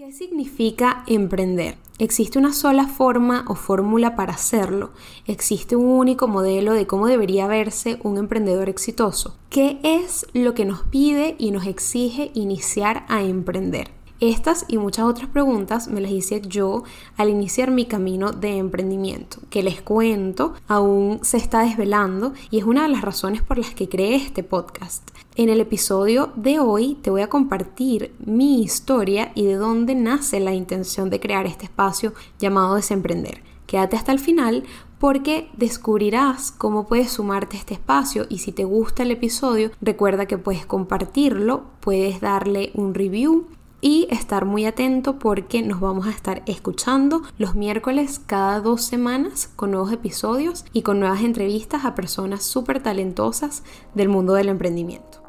¿Qué significa emprender? ¿Existe una sola forma o fórmula para hacerlo? ¿Existe un único modelo de cómo debería verse un emprendedor exitoso? ¿Qué es lo que nos pide y nos exige iniciar a emprender? Estas y muchas otras preguntas me las hice yo al iniciar mi camino de emprendimiento, que les cuento aún se está desvelando y es una de las razones por las que creé este podcast. En el episodio de hoy te voy a compartir mi historia y de dónde nace la intención de crear este espacio llamado Desemprender. Quédate hasta el final porque descubrirás cómo puedes sumarte a este espacio y si te gusta el episodio recuerda que puedes compartirlo, puedes darle un review y estar muy atento porque nos vamos a estar escuchando los miércoles cada dos semanas con nuevos episodios y con nuevas entrevistas a personas súper talentosas del mundo del emprendimiento.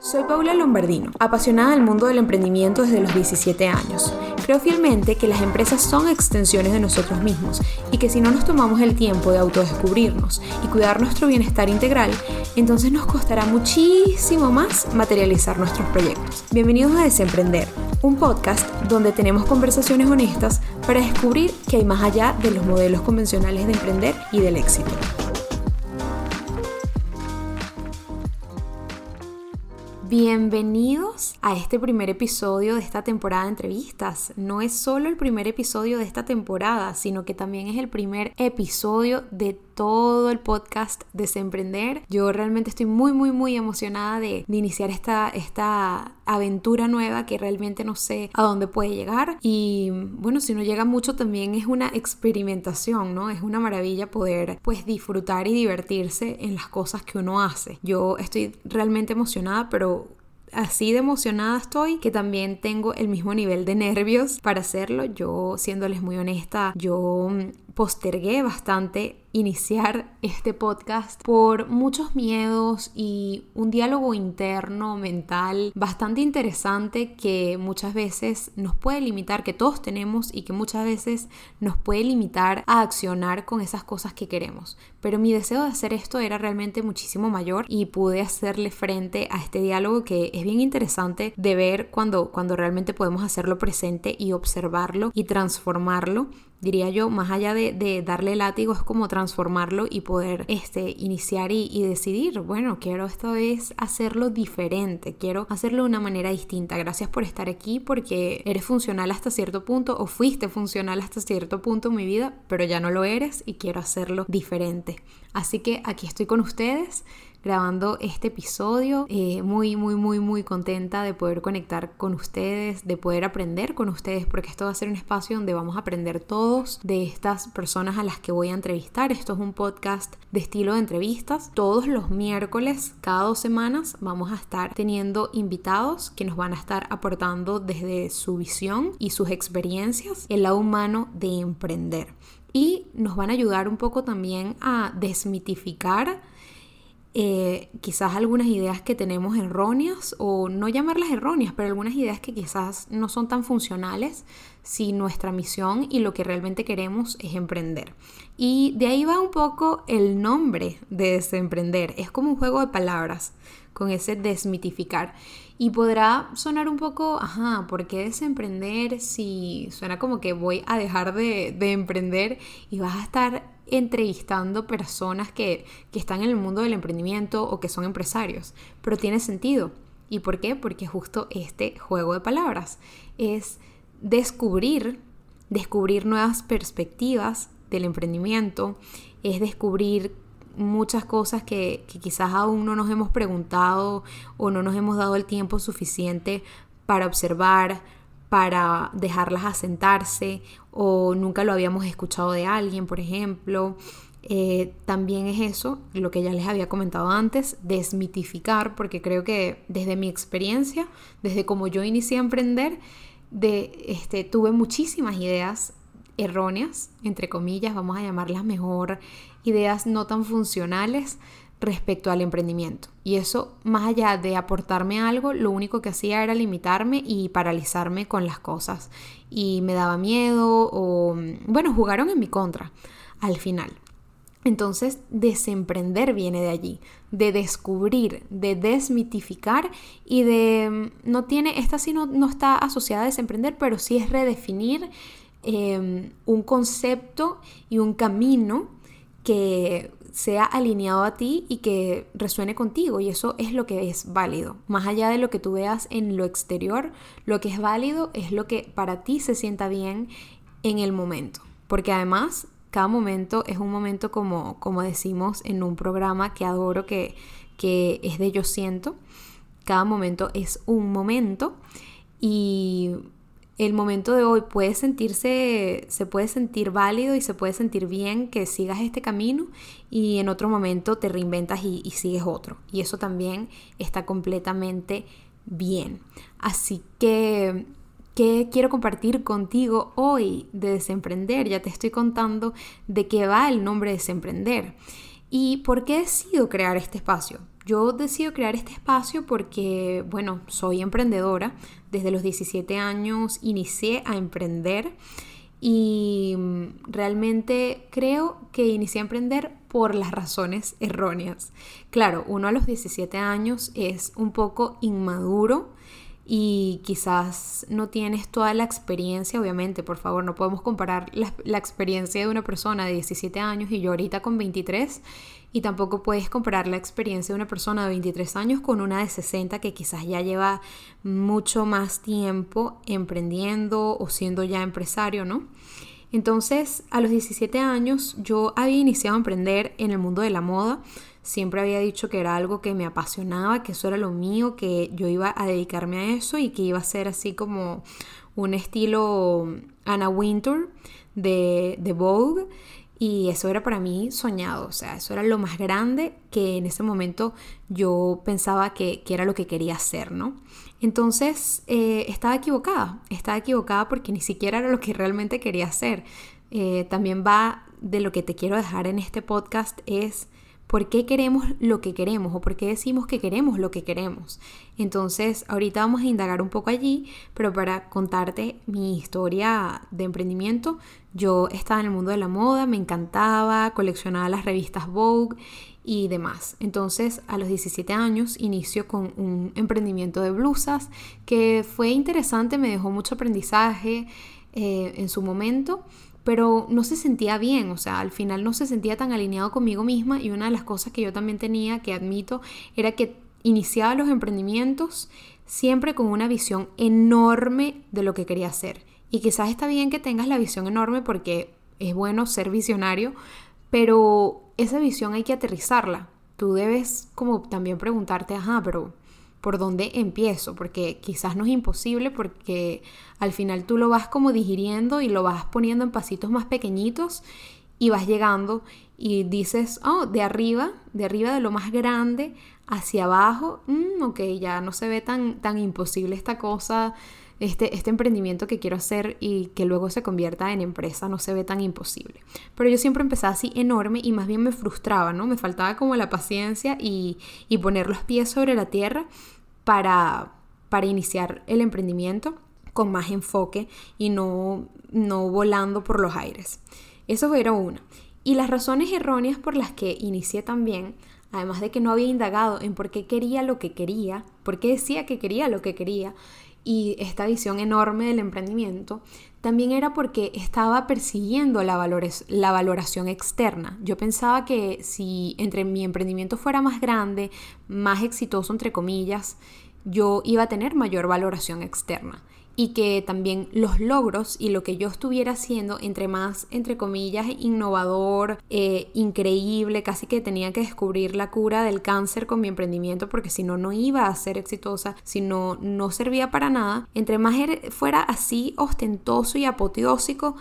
Soy Paula Lombardino, apasionada del mundo del emprendimiento desde los 17 años. Creo fielmente que las empresas son extensiones de nosotros mismos y que si no nos tomamos el tiempo de autodescubrirnos y cuidar nuestro bienestar integral, entonces nos costará muchísimo más materializar nuestros proyectos. Bienvenidos a Desemprender, un podcast donde tenemos conversaciones honestas para descubrir que hay más allá de los modelos convencionales de emprender y del éxito. Bienvenidos a este primer episodio de esta temporada de entrevistas. No es solo el primer episodio de esta temporada, sino que también es el primer episodio de todo el podcast Desemprender. Yo realmente estoy muy, muy, muy emocionada de, iniciar esta, esta aventura nueva que realmente no sé a dónde puede llegar. Y bueno, si no llega mucho también es una experimentación, ¿no? Es una maravilla poder pues disfrutar y divertirse en las cosas que uno hace. Yo estoy realmente emocionada, pero así de emocionada estoy que también tengo el mismo nivel de nervios para hacerlo. Yo, siéndoles muy honesta, yo mm, postergué bastante iniciar este podcast por muchos miedos y un diálogo interno, mental, bastante interesante que muchas veces nos puede limitar, que todos tenemos y que muchas veces nos puede limitar a accionar con esas cosas que queremos. Pero mi deseo de hacer esto era realmente muchísimo mayor y pude hacerle frente a este diálogo que es bien interesante de ver cuando, cuando realmente podemos hacerlo presente y observarlo y transformarlo diría yo, más allá de, darle látigo, es como transformarlo y poder este, iniciar y, y, decidir, bueno, quiero esta vez hacerlo diferente, quiero hacerlo de una manera distinta. Gracias por estar aquí porque eres funcional hasta cierto punto o fuiste funcional hasta cierto punto en mi vida, pero ya no lo eres y quiero hacerlo diferente. Así que aquí estoy con ustedes grabando este episodio. Eh, muy, muy, muy, muy contenta de poder conectar con ustedes, de poder aprender con ustedes, porque esto va a ser un espacio donde vamos a aprender todos de estas personas a las que voy a entrevistar. Esto es un podcast de estilo de entrevistas. Todos los miércoles, cada dos semanas, vamos a estar teniendo invitados que nos van a estar aportando desde su visión y sus experiencias el lado humano de emprender. Y nos van a ayudar un poco también a desmitificar eh, quizás algunas ideas que tenemos erróneas o no llamarlas erróneas, pero algunas ideas que quizás no son tan funcionales si nuestra misión y lo que realmente queremos es emprender. Y de ahí va un poco el nombre de desemprender. Es como un juego de palabras con ese desmitificar. Y podrá sonar un poco, ajá, ¿por qué desemprender si suena como que voy a dejar de, de emprender y vas a estar entrevistando personas que, que están en el mundo del emprendimiento o que son empresarios? Pero tiene sentido. ¿Y por qué? Porque justo este juego de palabras es descubrir, descubrir nuevas perspectivas del emprendimiento, es descubrir muchas cosas que, quizás aún no nos hemos preguntado o no nos hemos dado el tiempo suficiente para observar, para dejarlas asentarse o nunca lo habíamos escuchado de alguien, por ejemplo. Eh, también es eso, lo que ya les había comentado antes, desmitificar, porque creo que desde mi experiencia, desde como yo inicié a emprender, de, este, tuve muchísimas ideas erróneas, entre comillas, vamos a llamarlas mejor, ideas no tan funcionales respecto al emprendimiento. Y eso, más allá de aportarme algo, lo único que hacía era limitarme y paralizarme con las cosas. Y me daba miedo o, bueno, jugaron en mi contra al final. Entonces, desemprender viene de allí, de descubrir, de desmitificar y de, mm, no tiene, esta sí no, no está asociada a desemprender, pero sí es redefinir em, un concepto y un camino que sea alineado a ti y que resuene contigo y eso es lo que es válido. Más allá de lo que tú veas en lo exterior, lo que es válido es lo que para ti se sienta bien en el momento. Porque además cada momento es un momento como, como decimos en un programa que adoro que, que es de Yo Siento. Cada momento es un momento y el momento de hoy puede sentirse, se puede sentir válido y se puede sentir bien que sigas este camino y en otro momento te reinventas y, sigues otro. Y eso también está completamente bien. Así que ¿Qué quiero compartir contigo hoy de Desemprender? Ya te estoy contando de qué va el nombre Desemprender. ¿Y por qué decido crear este espacio? Yo decido crear este espacio porque, bueno, soy emprendedora. Desde los 17 años inicié a emprender y realmente creo que inicié a emprender por las razones erróneas. Claro, uno a los 17 años es un poco inmaduro y quizás no tienes toda la experiencia, obviamente, por favor, no podemos comparar la, experiencia de una persona de 17 años y yo ahorita con 23 y tampoco puedes comparar la experiencia de una persona de 23 años con una de 60 que quizás ya lleva mucho más tiempo emprendiendo o siendo ya empresario, ¿no? Entonces, a los 17 años yo había iniciado a emprender en el mundo de la moda Siempre había dicho que era algo que me apasionaba, que eso era lo mío, que yo iba a dedicarme a eso y que iba a ser así como un estilo Anna Wintour de, de Vogue. Y eso era para mí soñado, o sea, eso era lo más grande que en ese momento yo pensaba que, era lo que quería hacer, ¿no? Entonces eh, estaba equivocada, estaba equivocada porque ni siquiera era lo que realmente quería hacer. Eh, también va de lo que te quiero dejar en este podcast es por qué queremos lo que queremos o por qué decimos que queremos lo que queremos. Entonces, ahorita vamos a indagar un poco allí, pero para contarte mi historia de emprendimiento, yo estaba en el mundo de la moda, me encantaba, coleccionaba las revistas Vogue y demás. Entonces, a los 17 años inicio con un emprendimiento de blusas que fue interesante, me dejó mucho aprendizaje eh, en su momento pero no se sentía bien, o sea, al final no se sentía tan alineado conmigo misma y una de las cosas que yo también tenía, que admito, era que iniciaba los emprendimientos siempre con una visión enorme de lo que quería hacer. Y quizás está bien que tengas la visión enorme porque es bueno ser visionario, pero esa visión hay que aterrizarla. Tú debes como también preguntarte, ajá, pero por dónde empiezo, porque quizás no es imposible porque al final tú lo vas como digiriendo y lo vas poniendo en pasitos más pequeñitos y vas llegando y dices, oh, de arriba, de arriba de lo más grande hacia abajo, mm, ok, ya no se ve tan, tan imposible esta cosa, este, este emprendimiento que quiero hacer y que luego se convierta en empresa no se ve tan imposible. Pero yo siempre empezaba así enorme y más bien me frustraba, ¿no? Me faltaba como la paciencia y, y poner los pies sobre la tierra para, para iniciar el emprendimiento con más enfoque y no, no volando por los aires. Eso era una. Y las razones erróneas por las que inicié también, además de que no había indagado en por qué quería lo que quería, por qué decía que quería lo que quería, y esta visión enorme del emprendimiento, también era porque estaba persiguiendo la, valores, la valoración externa. Yo pensaba que si entre mi emprendimiento fuera más grande, más exitoso, entre comillas, yo iba a tener mayor valoración externa y que también los logros y lo que yo estuviera haciendo, entre más, entre comillas, innovador, eh, increíble, casi que tenía que descubrir la cura del cáncer con mi emprendimiento porque si no, no iba a ser exitosa, si no, no servía para nada, entre más fuera así ostentoso y apoteósico,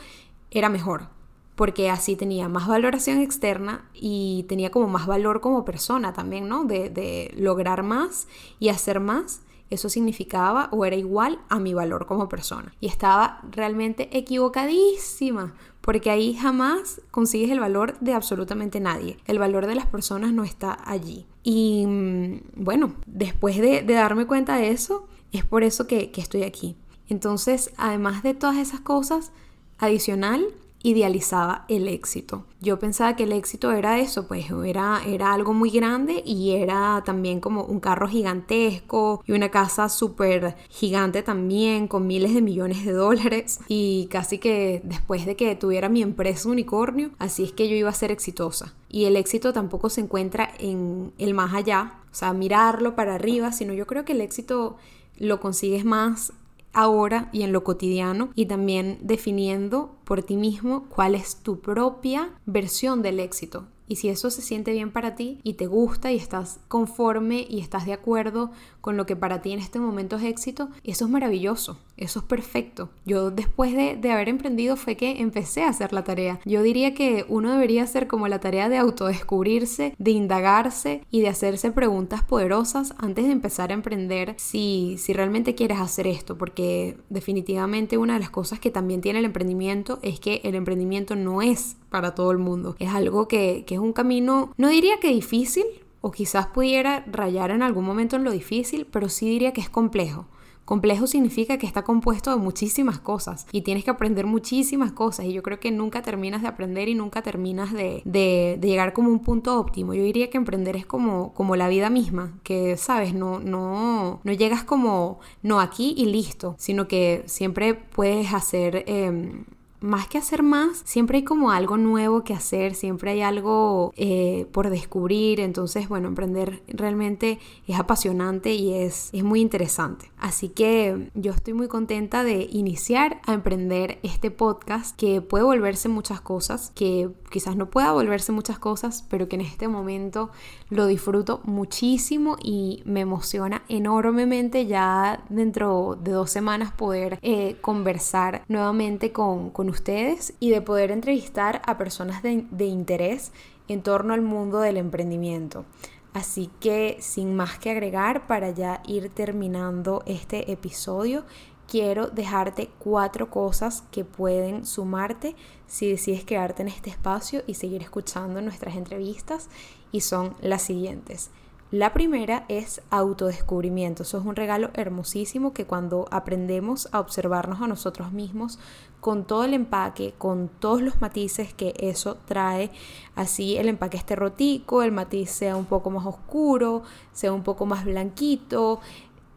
era mejor porque así tenía más valoración externa y tenía como más valor como persona también, ¿no? De, de lograr más y hacer más eso significaba o era igual a mi valor como persona. Y estaba realmente equivocadísima, porque ahí jamás consigues el valor de absolutamente nadie. El valor de las personas no está allí. Y mm, bueno, después de, darme cuenta de eso, es por eso que, que estoy aquí. Entonces, además de todas esas cosas, adicional, idealizaba el éxito. Yo pensaba que el éxito era eso, pues era, era algo muy grande y era también como un carro gigantesco y una casa súper gigante también con miles de millones de dólares y casi que después de que tuviera mi empresa unicornio, así es que yo iba a ser exitosa. Y el éxito tampoco se encuentra en el más allá, o sea, mirarlo para arriba, sino yo creo que el éxito lo consigues más ahora y en lo cotidiano y también definiendo por ti mismo cuál es tu propia versión del éxito. Y si eso se siente bien para ti y te gusta y estás conforme y estás de acuerdo con lo que para ti en este momento es éxito, eso es maravilloso, eso es perfecto. Yo después de, haber emprendido fue que empecé a hacer la tarea. Yo diría que uno debería hacer como la tarea de autodescubrirse, de indagarse y de hacerse preguntas poderosas antes de empezar a emprender si, si realmente quieres hacer esto, porque definitivamente una de las cosas que también tiene el emprendimiento es que el emprendimiento no es para todo el mundo. Es algo que, que es un camino, no diría que difícil, o quizás pudiera rayar en algún momento en lo difícil, pero sí diría que es complejo. Complejo significa que está compuesto de muchísimas cosas y tienes que aprender muchísimas cosas y yo creo que nunca terminas de aprender y nunca terminas de, de, llegar como un punto óptimo. Yo diría que emprender es como, como la vida misma, que sabes, no, no, no llegas como, no aquí y listo, sino que siempre puedes hacer... Eh, más que hacer más, siempre hay como algo nuevo que hacer, siempre hay algo eh, por descubrir. Entonces, bueno, emprender realmente es apasionante y es, es muy interesante. Así que yo estoy muy contenta de iniciar a emprender este podcast que puede volverse muchas cosas, que quizás no pueda volverse muchas cosas, pero que en este momento lo disfruto muchísimo y me emociona enormemente ya dentro de dos semanas poder eh, conversar nuevamente con, con ustedes y de poder entrevistar a personas de, de interés en torno al mundo del emprendimiento. Así que sin más que agregar, para ya ir terminando este episodio, quiero dejarte cuatro cosas que pueden sumarte si decides quedarte en este espacio y seguir escuchando nuestras entrevistas y son las siguientes. La primera es autodescubrimiento. Eso es un regalo hermosísimo que cuando aprendemos a observarnos a nosotros mismos con todo el empaque, con todos los matices que eso trae, así el empaque esté rotico, el matiz sea un poco más oscuro, sea un poco más blanquito,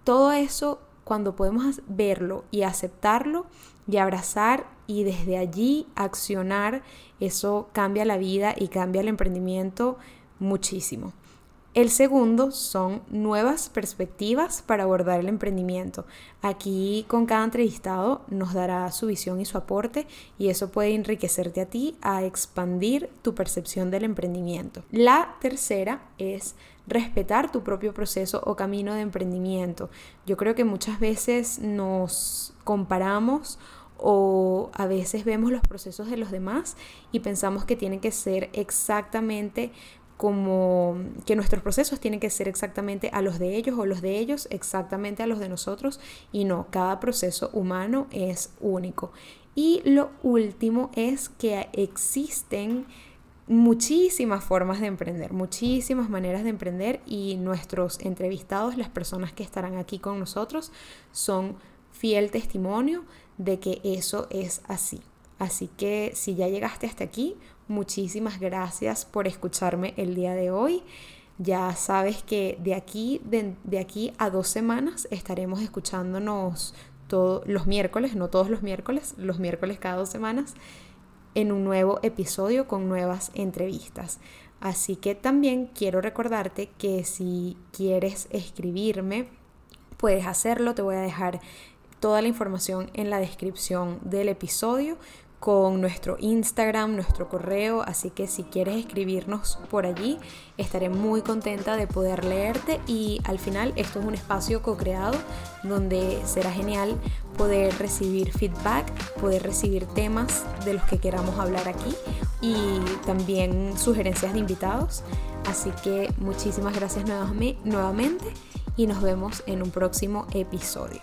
todo eso cuando podemos verlo y aceptarlo y abrazar y desde allí accionar, eso cambia la vida y cambia el emprendimiento muchísimo. El segundo son nuevas perspectivas para abordar el emprendimiento. Aquí con cada entrevistado nos dará su visión y su aporte y eso puede enriquecerte a ti a expandir tu percepción del emprendimiento. La tercera es respetar tu propio proceso o camino de emprendimiento. Yo creo que muchas veces nos comparamos o a veces vemos los procesos de los demás y pensamos que tienen que ser exactamente como que nuestros procesos tienen que ser exactamente a los de ellos o los de ellos exactamente a los de nosotros y no, cada proceso humano es único. Y lo último es que existen muchísimas formas de emprender, muchísimas maneras de emprender y nuestros entrevistados, las personas que estarán aquí con nosotros, son fiel testimonio de que eso es así. Así que si ya llegaste hasta aquí, muchísimas gracias por escucharme el día de hoy. Ya sabes que de aquí, de, aquí a dos semanas estaremos escuchándonos todos los miércoles, no todos los miércoles, los miércoles cada dos semanas, en un nuevo episodio con nuevas entrevistas. Así que también quiero recordarte que si quieres escribirme, puedes hacerlo. Te voy a dejar toda la información en la descripción del episodio con nuestro Instagram, nuestro correo, así que si quieres escribirnos por allí, estaré muy contenta de poder leerte y al final esto es un espacio co-creado donde será genial poder recibir feedback, poder recibir temas de los que queramos hablar aquí y también sugerencias de invitados. Así que muchísimas gracias nuevamente y nos vemos en un próximo episodio.